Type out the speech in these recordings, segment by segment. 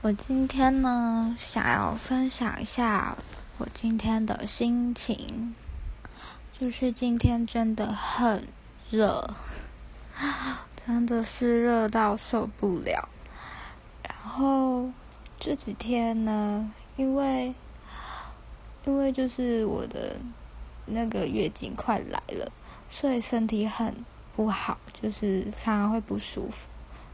我今天呢，想要分享一下我今天的心情，就是今天真的很热，真的是热到受不了。然后这几天呢，因为因为就是我的那个月经快来了，所以身体很不好，就是常常会不舒服。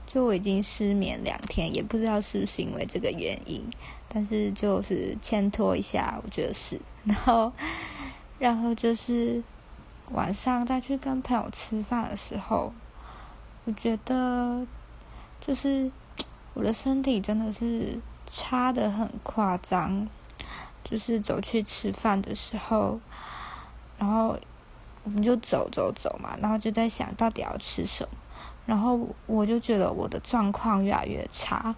就我已经失眠两天，也不知道是不是因为这个原因，但是就是牵拖一下，我觉得是。然后，然后就是晚上再去跟朋友吃饭的时候，我觉得就是我的身体真的是差的很夸张。就是走去吃饭的时候，然后我们就走走走嘛，然后就在想到底要吃什么。然后我就觉得我的状况越来越差，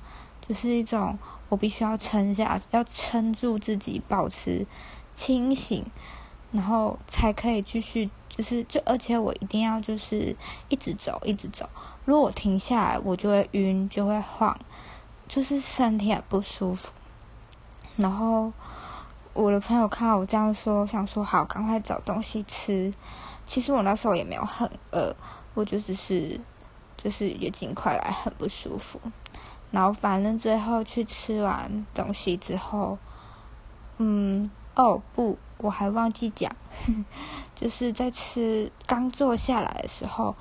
就是一种我必须要撑下，要撑住自己，保持清醒，然后才可以继续，就是就而且我一定要就是一直走，一直走。如果我停下来，我就会晕，就会晃，就是身体很不舒服。然后我的朋友看到我这样说，想说好，赶快找东西吃。其实我那时候也没有很饿，我就只是。就是月经快来，很不舒服。然后反正最后去吃完东西之后，嗯，哦不，我还忘记讲，就是在吃刚坐下来的时候，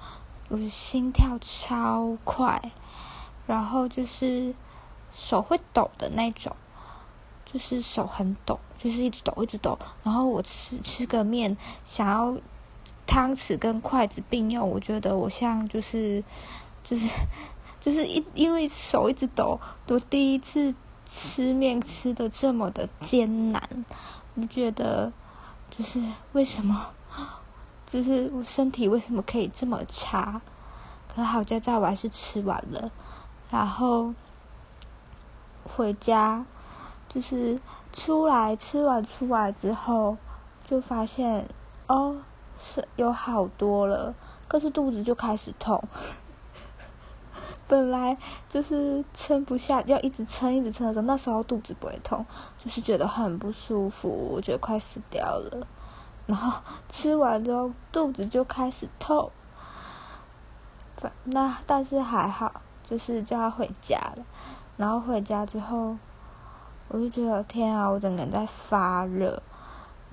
我心跳超快，然后就是手会抖的那种，就是手很抖，就是一直抖一直抖。然后我吃吃个面，想要。汤匙跟筷子并用，我觉得我像就是，就是 就是一因为手一直抖，我第一次吃面吃的这么的艰难，我就觉得就是为什么，就是我身体为什么可以这么差？可好在在我还是吃完了，然后回家就是出来吃完出来之后，就发现哦。是有好多了，可是肚子就开始痛。本来就是撑不下，要一直撑一直撑的时候，那时候肚子不会痛，就是觉得很不舒服，我觉得快死掉了。然后吃完之后，肚子就开始痛。那但是还好，就是就要回家了。然后回家之后，我就觉得天啊，我整个人在发热，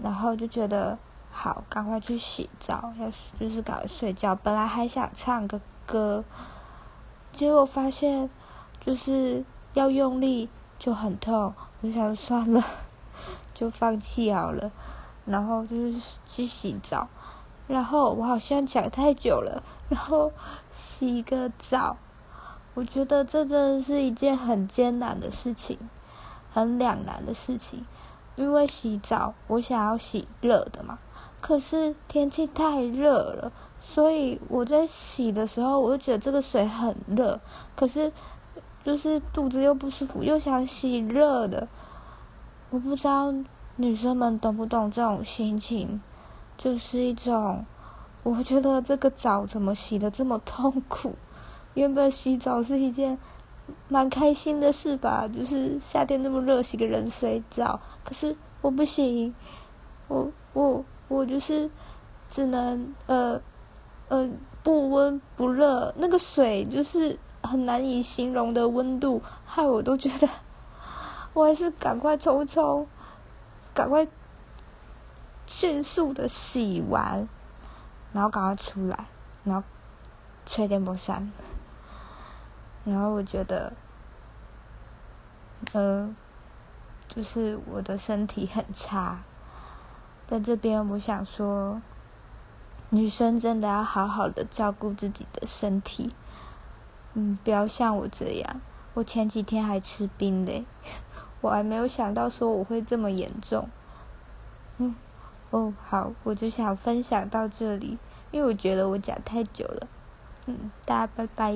然后就觉得。好，赶快去洗澡，要就是赶快睡觉。本来还想唱个歌，结果发现就是要用力就很痛，我想算 了，就放弃好了。然后就是去洗澡，然后我好像讲太久了，然后洗个澡，我觉得这真的是一件很艰难的事情，很两难的事情，因为洗澡我想要洗热的嘛。可是天气太热了，所以我在洗的时候，我就觉得这个水很热。可是，就是肚子又不舒服，又想洗热的。我不知道女生们懂不懂这种心情，就是一种，我觉得这个澡怎么洗的这么痛苦？原本洗澡是一件蛮开心的事吧，就是夏天那么热，洗个冷水澡。可是我不行，我我。我就是只能呃呃不温不热，那个水就是很难以形容的温度，害我都觉得我还是赶快冲冲，赶快迅速的洗完，然后赶快出来，然后吹电风扇，然后我觉得，呃，就是我的身体很差。在这边，我想说，女生真的要好好的照顾自己的身体，嗯，不要像我这样。我前几天还吃冰嘞，我还没有想到说我会这么严重。嗯，哦，好，我就想分享到这里，因为我觉得我讲太久了。嗯，大家拜拜。